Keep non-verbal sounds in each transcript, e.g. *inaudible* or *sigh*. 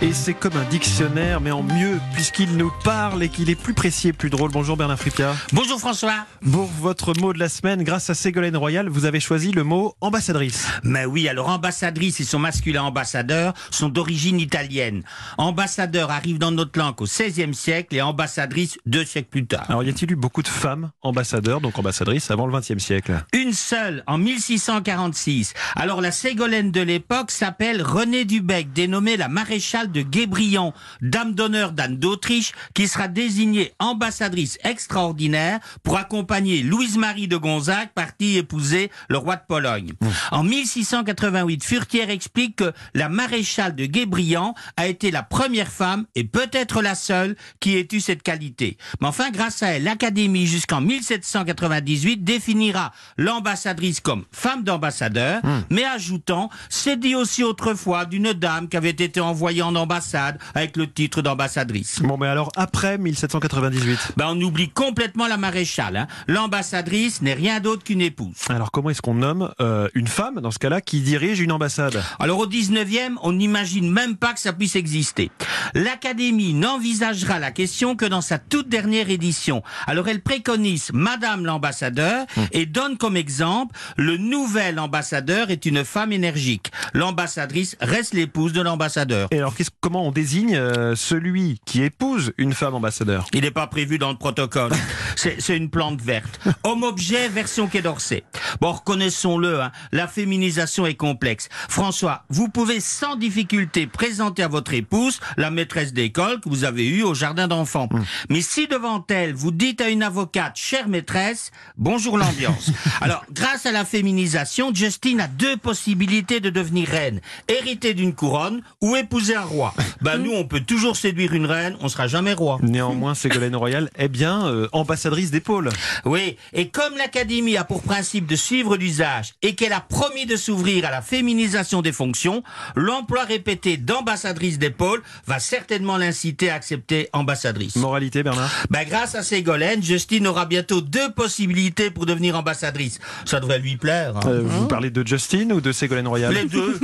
Et c'est comme un dictionnaire, mais en mieux, puisqu'il nous parle et qu'il est plus précis et plus drôle. Bonjour Bernard Fripia. Bonjour François. Pour votre mot de la semaine, grâce à Ségolène Royal, vous avez choisi le mot ambassadrice. Mais oui, alors ambassadrice et son masculin ambassadeur sont d'origine italienne. Ambassadeur arrive dans notre langue au XVIe siècle et ambassadrice deux siècles plus tard. Alors y a-t-il eu beaucoup de femmes ambassadeurs, donc ambassadrices, avant le XXe siècle? Une seule, en 1646. Alors la Ségolène de l'époque s'appelle Renée Dubec, dénommée la maréchale de Guébriand, dame d'honneur d'Anne d'Autriche, qui sera désignée ambassadrice extraordinaire pour accompagner Louise-Marie de Gonzague, partie épouser le roi de Pologne. En 1688, Furtière explique que la maréchale de Guébriand a été la première femme et peut-être la seule qui ait eu cette qualité. Mais enfin, grâce à elle, l'Académie jusqu'en 1798 définira l'ambassadrice comme femme d'ambassadeur, mais ajoutant, c'est dit aussi autrefois d'une dame qui avait été envoyée en ambassade avec le titre d'ambassadrice. Bon, mais alors après 1798 Ben, on oublie complètement la maréchale. Hein. L'ambassadrice n'est rien d'autre qu'une épouse. Alors comment est-ce qu'on nomme euh, une femme, dans ce cas-là, qui dirige une ambassade? Alors au 19e, on n'imagine même pas que ça puisse exister. L'Académie n'envisagera la question que dans sa toute dernière édition. Alors elle préconise Madame l'ambassadeur et donne comme exemple le nouvel ambassadeur est une femme énergique. L'ambassadrice reste l'épouse de l'ambassadeur. Et alors qu'est-ce- comment on désigne euh, celui qui épouse une femme ambassadeur Il n'est pas prévu dans le protocole. *laughs* C'est une plante verte. Homme-objet, version Quai d'Orsay. Bon, reconnaissons-le, hein, la féminisation est complexe. François, vous pouvez sans difficulté présenter à votre épouse la maîtresse d'école que vous avez eue au jardin d'enfants. Mais si devant elle, vous dites à une avocate, chère maîtresse, bonjour l'ambiance. *laughs* Alors, grâce à la féminisation, Justine a deux possibilités de devenir reine. Hériter d'une couronne ou épouser un roi. Ben, nous, on peut toujours séduire une reine, on sera jamais roi. Néanmoins, *laughs* Ségolène Royal est bien euh, ambassadrice d'épaule. Oui, et comme l'Académie a pour principe de suivre l'usage et qu'elle a promis de s'ouvrir à la féminisation des fonctions, l'emploi répété d'ambassadrice d'épaule va certainement l'inciter à accepter ambassadrice. Moralité, Bernard Ben, grâce à Ségolène, Justine aura bientôt deux possibilités pour devenir ambassadrice. Ça devrait lui plaire. hein. Euh, Vous parlez de Justine ou de Ségolène Royal Les deux.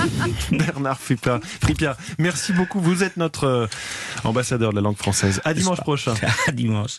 *laughs* Bernard Fripia. Fripia, merci beaucoup. Vous êtes notre euh, ambassadeur de la langue française. À dimanche prochain. *laughs* À dimanche.